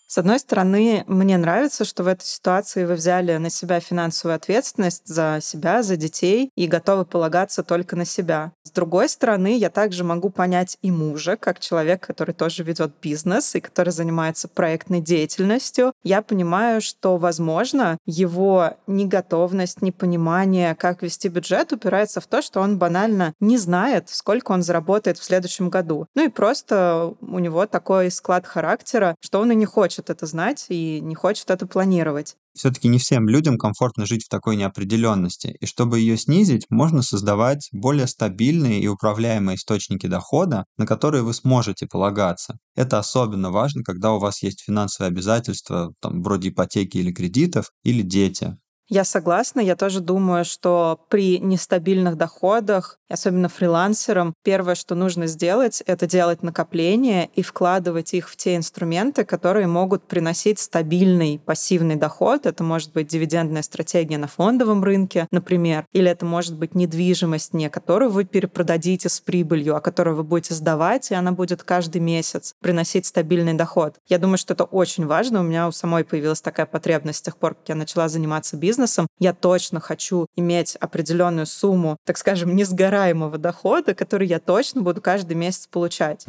С одной стороны, мне нравится, что в этой ситуации вы взяли на себя финансовую ответственность за себя, за детей и готовы полагаться только на себя. С другой стороны, я также могу понять и мужа, как человек, который тоже ведет бизнес и который занимается проектной деятельностью. Я понимаю, что, возможно, его неготовность, непонимание, как вести бюджет, упирается в то, что он банально не знает, сколько он заработает в следующем году. Ну и просто у него такой склад характера, что он и не хочет хочет это знать и не хочет это планировать. Все-таки не всем людям комфортно жить в такой неопределенности, и чтобы ее снизить, можно создавать более стабильные и управляемые источники дохода, на которые вы сможете полагаться. Это особенно важно, когда у вас есть финансовые обязательства, там, вроде ипотеки или кредитов, или дети. Я согласна. Я тоже думаю, что при нестабильных доходах, особенно фрилансерам, первое, что нужно сделать, это делать накопления и вкладывать их в те инструменты, которые могут приносить стабильный пассивный доход. Это может быть дивидендная стратегия на фондовом рынке, например, или это может быть недвижимость, не которую вы перепродадите с прибылью, а которую вы будете сдавать, и она будет каждый месяц приносить стабильный доход. Я думаю, что это очень важно. У меня у самой появилась такая потребность с тех пор, как я начала заниматься бизнесом, бизнесом, я точно хочу иметь определенную сумму, так скажем, несгораемого дохода, который я точно буду каждый месяц получать.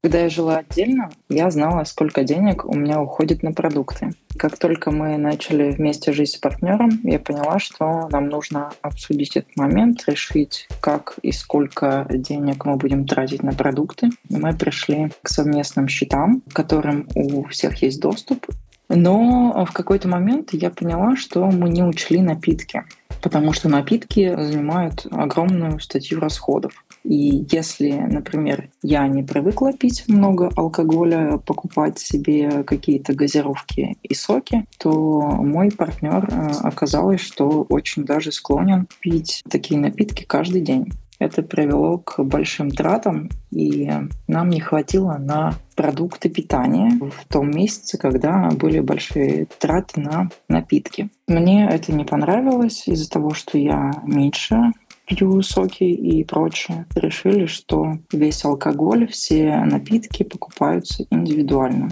Когда я жила отдельно, я знала, сколько денег у меня уходит на продукты. Как только мы начали вместе жить с партнером, я поняла, что нам нужно обсудить этот момент, решить, как и сколько денег мы будем тратить на продукты. И мы пришли к совместным счетам, к которым у всех есть доступ, но в какой-то момент я поняла, что мы не учли напитки, потому что напитки занимают огромную статью расходов. И если, например, я не привыкла пить много алкоголя, покупать себе какие-то газировки и соки, то мой партнер э, оказалось, что очень даже склонен пить такие напитки каждый день. Это привело к большим тратам, и нам не хватило на продукты питания в том месяце, когда были большие траты на напитки. Мне это не понравилось из-за того, что я меньше пью соки и прочее. Решили, что весь алкоголь, все напитки покупаются индивидуально.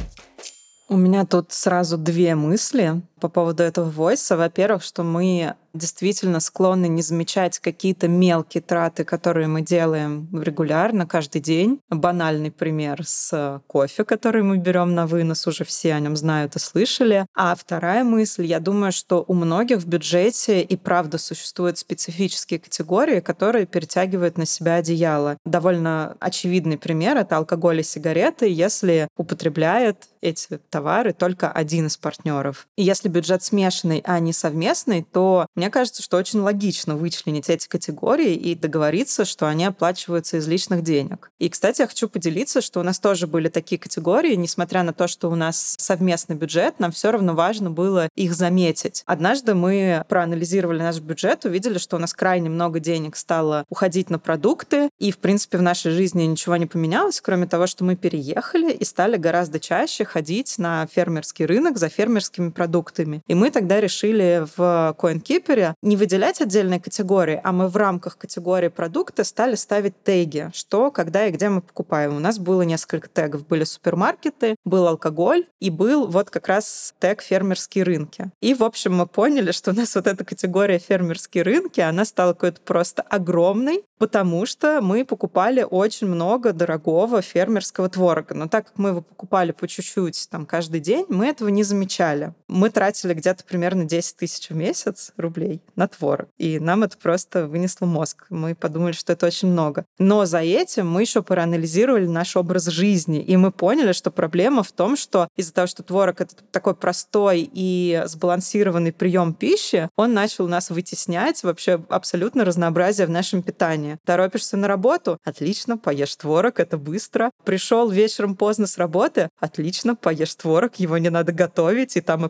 У меня тут сразу две мысли по поводу этого войса. Во-первых, что мы действительно склонны не замечать какие-то мелкие траты, которые мы делаем регулярно, каждый день. Банальный пример с кофе, который мы берем на вынос, уже все о нем знают и слышали. А вторая мысль, я думаю, что у многих в бюджете и правда существуют специфические категории, которые перетягивают на себя одеяло. Довольно очевидный пример — это алкоголь и сигареты, если употребляет эти товары только один из партнеров. И если бюджет смешанный, а не совместный, то мне кажется, что очень логично вычленить эти категории и договориться, что они оплачиваются из личных денег. И, кстати, я хочу поделиться, что у нас тоже были такие категории, несмотря на то, что у нас совместный бюджет, нам все равно важно было их заметить. Однажды мы проанализировали наш бюджет, увидели, что у нас крайне много денег стало уходить на продукты, и, в принципе, в нашей жизни ничего не поменялось, кроме того, что мы переехали и стали гораздо чаще ходить на фермерский рынок за фермерскими продуктами. И мы тогда решили в CoinKeeper не выделять отдельные категории, а мы в рамках категории продукта стали ставить теги, что, когда и где мы покупаем. У нас было несколько тегов. Были супермаркеты, был алкоголь и был вот как раз тег фермерские рынки. И, в общем, мы поняли, что у нас вот эта категория фермерские рынки, она стала какой-то просто огромной, потому что мы покупали очень много дорогого фермерского творога. Но так как мы его покупали по чуть-чуть там каждый день, мы этого не замечали. Мы тратили где-то примерно 10 тысяч в месяц рублей на творог. И нам это просто вынесло мозг. Мы подумали, что это очень много. Но за этим мы еще проанализировали наш образ жизни. И мы поняли, что проблема в том, что из-за того, что творог — это такой простой и сбалансированный прием пищи, он начал нас вытеснять вообще абсолютно разнообразие в нашем питании. Торопишься на работу? Отлично, поешь творог, это быстро. Пришел вечером поздно с работы? Отлично, поешь творог, его не надо готовить, и там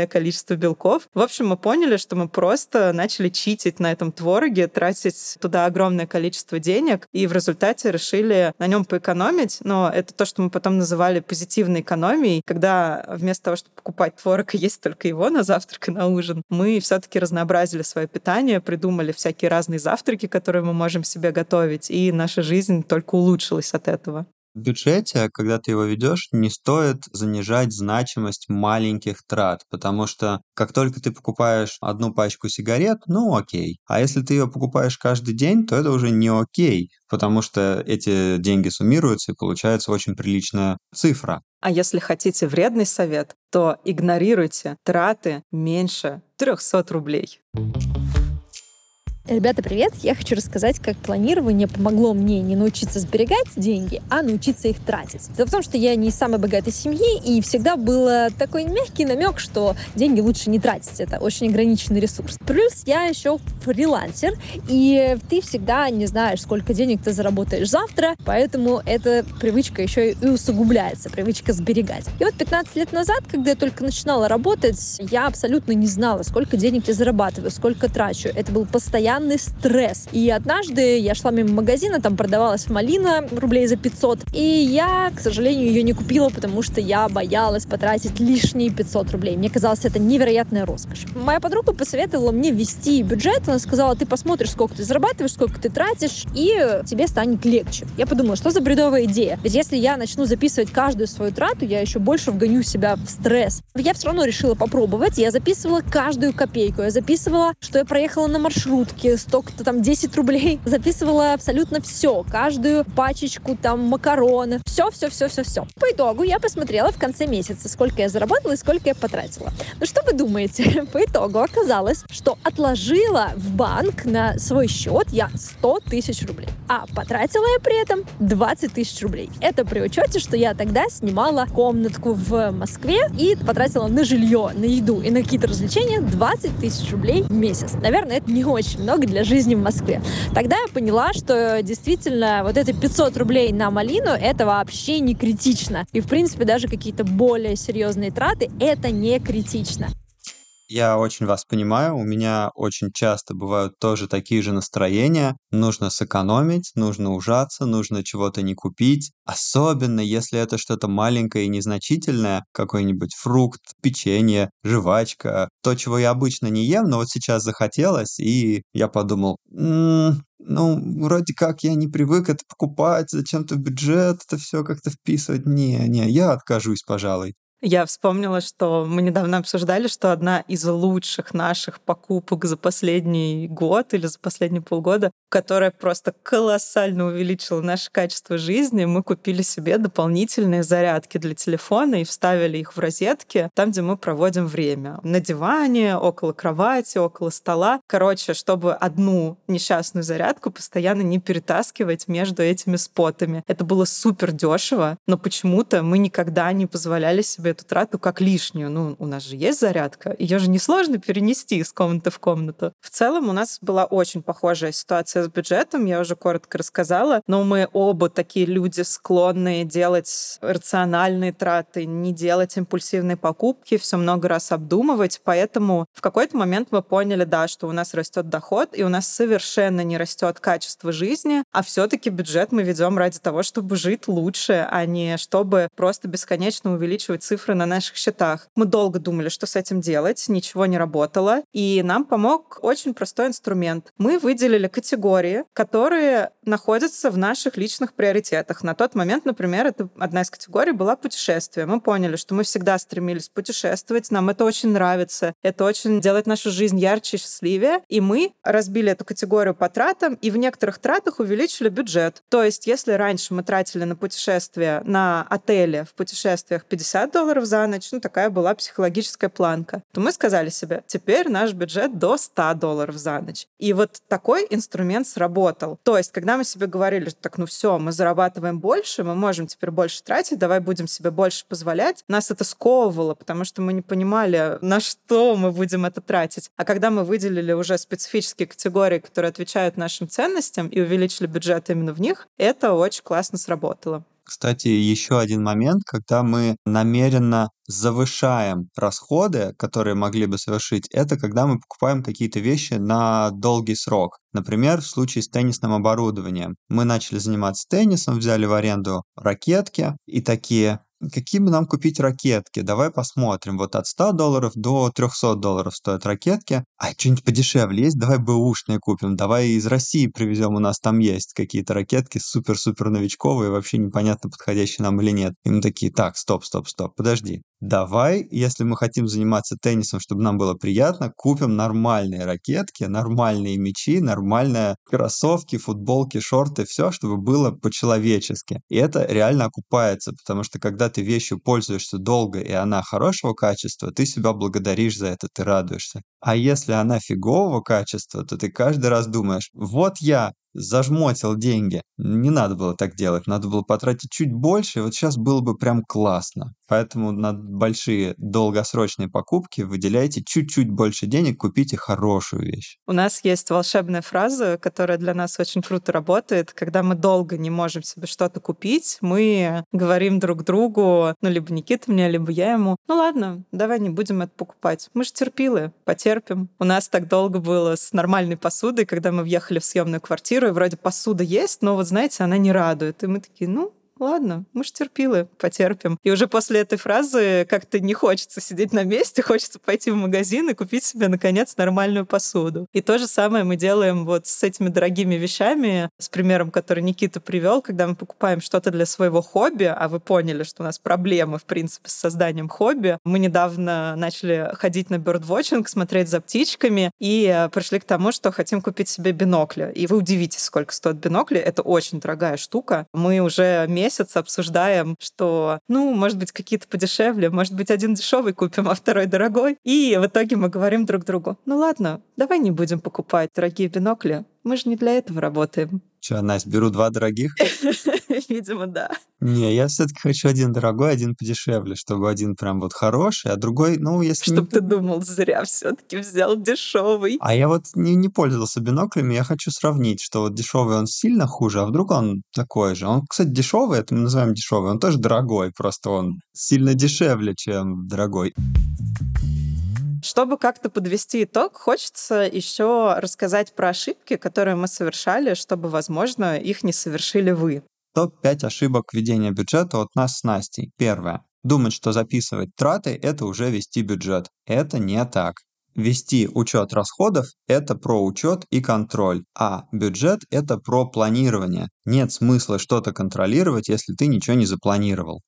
оптимальное количество белков. В общем, мы поняли, что мы просто начали читить на этом твороге, тратить туда огромное количество денег, и в результате решили на нем поэкономить. Но это то, что мы потом называли позитивной экономией, когда вместо того, чтобы покупать творог и есть только его на завтрак и на ужин, мы все-таки разнообразили свое питание, придумали всякие разные завтраки, которые мы можем себе готовить, и наша жизнь только улучшилась от этого. В бюджете, когда ты его ведешь, не стоит занижать значимость маленьких трат, потому что как только ты покупаешь одну пачку сигарет, ну окей. А если ты ее покупаешь каждый день, то это уже не окей, потому что эти деньги суммируются и получается очень приличная цифра. А если хотите вредный совет, то игнорируйте траты меньше 300 рублей. Ребята, привет! Я хочу рассказать, как планирование помогло мне не научиться сберегать деньги, а научиться их тратить. Дело в том, что я не из самой богатой семьи, и всегда был такой мягкий намек, что деньги лучше не тратить. Это очень ограниченный ресурс. Плюс я еще фрилансер, и ты всегда не знаешь, сколько денег ты заработаешь завтра, поэтому эта привычка еще и усугубляется, привычка сберегать. И вот 15 лет назад, когда я только начинала работать, я абсолютно не знала, сколько денег я зарабатываю, сколько трачу. Это был постоянный постоянный стресс. И однажды я шла мимо магазина, там продавалась малина рублей за 500, и я, к сожалению, ее не купила, потому что я боялась потратить лишние 500 рублей. Мне казалось, это невероятная роскошь. Моя подруга посоветовала мне вести бюджет, она сказала, ты посмотришь, сколько ты зарабатываешь, сколько ты тратишь, и тебе станет легче. Я подумала, что за бредовая идея? Ведь если я начну записывать каждую свою трату, я еще больше вгоню себя в стресс. Я все равно решила попробовать. Я записывала каждую копейку. Я записывала, что я проехала на маршрутке, столько-то там 10 рублей. Записывала абсолютно все, каждую пачечку там макароны, все, все, все, все, все. По итогу я посмотрела в конце месяца, сколько я заработала и сколько я потратила. Ну что вы думаете? По итогу оказалось, что отложила в банк на свой счет я 100 тысяч рублей, а потратила я при этом 20 тысяч рублей. Это при учете, что я тогда снимала комнатку в Москве и потратила на жилье, на еду и на какие-то развлечения 20 тысяч рублей в месяц. Наверное, это не очень много, много для жизни в Москве. Тогда я поняла, что действительно вот это 500 рублей на малину это вообще не критично. И в принципе даже какие-то более серьезные траты это не критично. Я очень вас понимаю, у меня очень часто бывают тоже такие же настроения. Нужно сэкономить, нужно ужаться, нужно чего-то не купить. Особенно, если это что-то маленькое и незначительное, какой-нибудь фрукт, печенье, жвачка. То, чего я обычно не ем, но вот сейчас захотелось, и я подумал, м-м, ну, вроде как я не привык это покупать, зачем-то бюджет это все как-то вписывать. Не, не, я откажусь, пожалуй. Я вспомнила, что мы недавно обсуждали, что одна из лучших наших покупок за последний год или за последние полгода, которая просто колоссально увеличила наше качество жизни, мы купили себе дополнительные зарядки для телефона и вставили их в розетки, там, где мы проводим время. На диване, около кровати, около стола. Короче, чтобы одну несчастную зарядку постоянно не перетаскивать между этими спотами. Это было супер дешево, но почему-то мы никогда не позволяли себе эту трату как лишнюю. Ну, у нас же есть зарядка, ее же несложно перенести из комнаты в комнату. В целом у нас была очень похожая ситуация с бюджетом, я уже коротко рассказала, но мы оба такие люди, склонные делать рациональные траты, не делать импульсивные покупки, все много раз обдумывать, поэтому в какой-то момент мы поняли, да, что у нас растет доход, и у нас совершенно не растет качество жизни, а все-таки бюджет мы ведем ради того, чтобы жить лучше, а не чтобы просто бесконечно увеличивать цифры цифры на наших счетах. Мы долго думали, что с этим делать, ничего не работало, и нам помог очень простой инструмент. Мы выделили категории, которые находятся в наших личных приоритетах. На тот момент, например, это одна из категорий была путешествие. Мы поняли, что мы всегда стремились путешествовать, нам это очень нравится, это очень делает нашу жизнь ярче и счастливее, и мы разбили эту категорию по тратам и в некоторых тратах увеличили бюджет. То есть, если раньше мы тратили на путешествия, на отели в путешествиях 50 долларов, долларов за ночь, ну, такая была психологическая планка, то мы сказали себе, теперь наш бюджет до 100 долларов за ночь. И вот такой инструмент сработал. То есть, когда мы себе говорили, что так, ну все, мы зарабатываем больше, мы можем теперь больше тратить, давай будем себе больше позволять, нас это сковывало, потому что мы не понимали, на что мы будем это тратить. А когда мы выделили уже специфические категории, которые отвечают нашим ценностям и увеличили бюджет именно в них, это очень классно сработало. Кстати, еще один момент, когда мы намеренно завышаем расходы, которые могли бы совершить, это когда мы покупаем какие-то вещи на долгий срок. Например, в случае с теннисным оборудованием. Мы начали заниматься теннисом, взяли в аренду ракетки и такие, какие бы нам купить ракетки? Давай посмотрим. Вот от 100 долларов до 300 долларов стоят ракетки. А что-нибудь подешевле есть? Давай бэушные купим. Давай из России привезем. У нас там есть какие-то ракетки супер-супер новичковые, вообще непонятно, подходящие нам или нет. И мы такие, так, стоп, стоп, стоп, подожди. Давай, если мы хотим заниматься теннисом, чтобы нам было приятно, купим нормальные ракетки, нормальные мячи, нормальные кроссовки, футболки, шорты, все, чтобы было по-человечески. И это реально окупается, потому что когда ты вещью пользуешься долго и она хорошего качества, ты себя благодаришь за это, ты радуешься. А если она фигового качества, то ты каждый раз думаешь, вот я зажмотил деньги. Не надо было так делать, надо было потратить чуть больше, и вот сейчас было бы прям классно. Поэтому на большие долгосрочные покупки выделяйте чуть-чуть больше денег, купите хорошую вещь. У нас есть волшебная фраза, которая для нас очень круто работает. Когда мы долго не можем себе что-то купить, мы говорим друг другу, ну, либо Никита мне, либо я ему, ну ладно, давай не будем это покупать. Мы же терпилы, потерпим. У нас так долго было с нормальной посудой, когда мы въехали в съемную квартиру, и вроде посуда есть, но вот знаете, она не радует. И мы такие, ну, ладно, мы ж терпилы, потерпим. И уже после этой фразы как-то не хочется сидеть на месте, хочется пойти в магазин и купить себе, наконец, нормальную посуду. И то же самое мы делаем вот с этими дорогими вещами, с примером, который Никита привел, когда мы покупаем что-то для своего хобби, а вы поняли, что у нас проблемы, в принципе, с созданием хобби. Мы недавно начали ходить на бёрдвотчинг, смотреть за птичками, и пришли к тому, что хотим купить себе бинокли. И вы удивитесь, сколько стоит бинокли. Это очень дорогая штука. Мы уже месяц месяц обсуждаем, что, ну, может быть, какие-то подешевле, может быть, один дешевый купим, а второй дорогой. И в итоге мы говорим друг другу, ну ладно, давай не будем покупать дорогие бинокли, мы же не для этого работаем. Че, Настя, беру два дорогих? Видимо, да. Не, я все-таки хочу один дорогой, один подешевле, чтобы один прям вот хороший, а другой, ну, если... Чтобы ты думал, зря все-таки взял дешевый. А я вот не, не пользовался биноклями, я хочу сравнить, что вот дешевый он сильно хуже, а вдруг он такой же. Он, кстати, дешевый, это мы называем дешевый, он тоже дорогой, просто он сильно дешевле, чем дорогой. Чтобы как-то подвести итог, хочется еще рассказать про ошибки, которые мы совершали, чтобы, возможно, их не совершили вы. Топ-5 ошибок ведения бюджета от нас с Настей. Первое. Думать, что записывать траты – это уже вести бюджет. Это не так. Вести учет расходов – это про учет и контроль, а бюджет – это про планирование. Нет смысла что-то контролировать, если ты ничего не запланировал.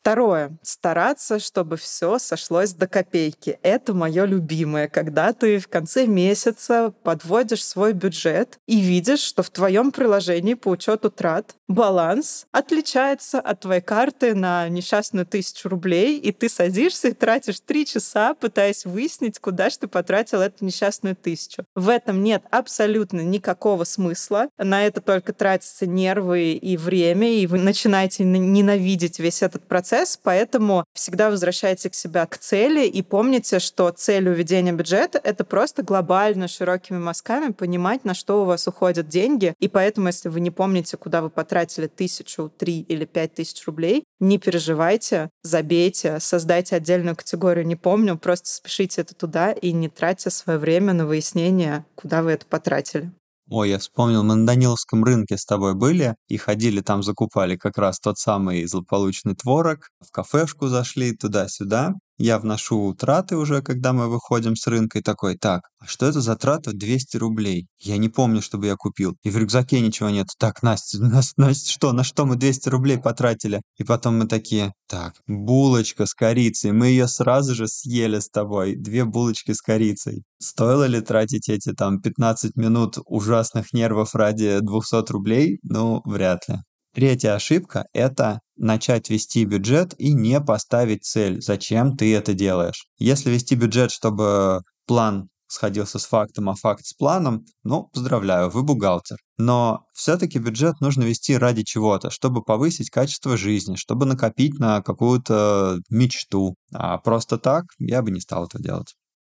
Второе. Стараться, чтобы все сошлось до копейки. Это мое любимое, когда ты в конце месяца подводишь свой бюджет и видишь, что в твоем приложении по учету трат баланс отличается от твоей карты на несчастную тысячу рублей, и ты садишься и тратишь три часа, пытаясь выяснить, куда же ты потратил эту несчастную тысячу. В этом нет абсолютно никакого смысла. На это только тратятся нервы и время, и вы начинаете ненавидеть весь этот процесс процесс, поэтому всегда возвращайте к себя к цели и помните, что цель уведения бюджета — это просто глобально широкими мазками понимать, на что у вас уходят деньги. И поэтому, если вы не помните, куда вы потратили тысячу, три или пять тысяч рублей, не переживайте, забейте, создайте отдельную категорию «не помню», просто спешите это туда и не тратьте свое время на выяснение, куда вы это потратили. Ой, я вспомнил, мы на Даниловском рынке с тобой были и ходили там, закупали как раз тот самый злополучный творог, в кафешку зашли туда-сюда. Я вношу траты уже, когда мы выходим с рынка, и такой, так, а что это за трата 200 рублей? Я не помню, чтобы я купил. И в рюкзаке ничего нет. Так, Настя, Настя, Настя, что, на что мы 200 рублей потратили? И потом мы такие, так, булочка с корицей. Мы ее сразу же съели с тобой. Две булочки с корицей. Стоило ли тратить эти там 15 минут ужасных нервов ради 200 рублей? Ну, вряд ли. Третья ошибка – это начать вести бюджет и не поставить цель, зачем ты это делаешь. Если вести бюджет, чтобы план сходился с фактом, а факт с планом, ну, поздравляю, вы бухгалтер. Но все-таки бюджет нужно вести ради чего-то, чтобы повысить качество жизни, чтобы накопить на какую-то мечту. А просто так я бы не стал это делать.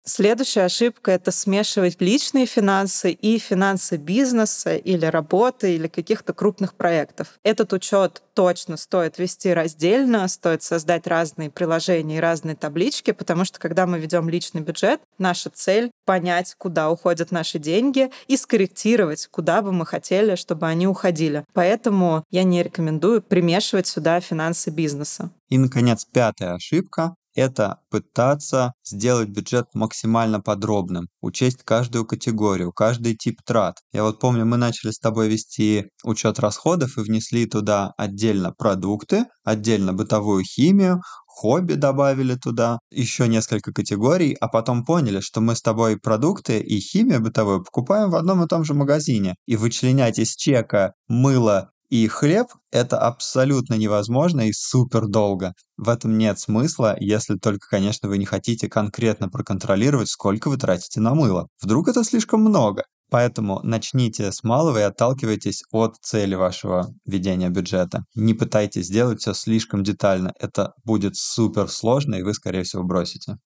Следующая ошибка — это смешивать личные финансы и финансы бизнеса или работы, или каких-то крупных проектов. Этот учет точно стоит вести раздельно, стоит создать разные приложения и разные таблички, потому что когда мы ведем личный бюджет, наша цель — понять, куда уходят наши деньги и скорректировать, куда бы мы хотели, чтобы они уходили. Поэтому я не рекомендую примешивать сюда финансы бизнеса. И, наконец, пятая ошибка это пытаться сделать бюджет максимально подробным, учесть каждую категорию, каждый тип трат. Я вот помню, мы начали с тобой вести учет расходов и внесли туда отдельно продукты, отдельно бытовую химию, хобби добавили туда, еще несколько категорий, а потом поняли, что мы с тобой продукты и химию бытовую покупаем в одном и том же магазине. И вычленять из чека мыло и хлеб – это абсолютно невозможно и супер долго. В этом нет смысла, если только, конечно, вы не хотите конкретно проконтролировать, сколько вы тратите на мыло. Вдруг это слишком много. Поэтому начните с малого и отталкивайтесь от цели вашего ведения бюджета. Не пытайтесь сделать все слишком детально. Это будет супер сложно, и вы, скорее всего, бросите.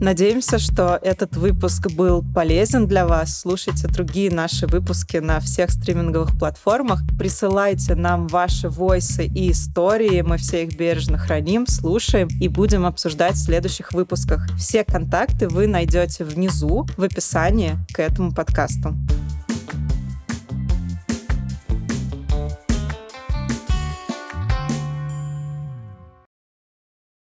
Надеемся, что этот выпуск был полезен для вас. Слушайте другие наши выпуски на всех стриминговых платформах. Присылайте нам ваши войсы и истории. Мы все их бережно храним, слушаем и будем обсуждать в следующих выпусках. Все контакты вы найдете внизу в описании к этому подкасту.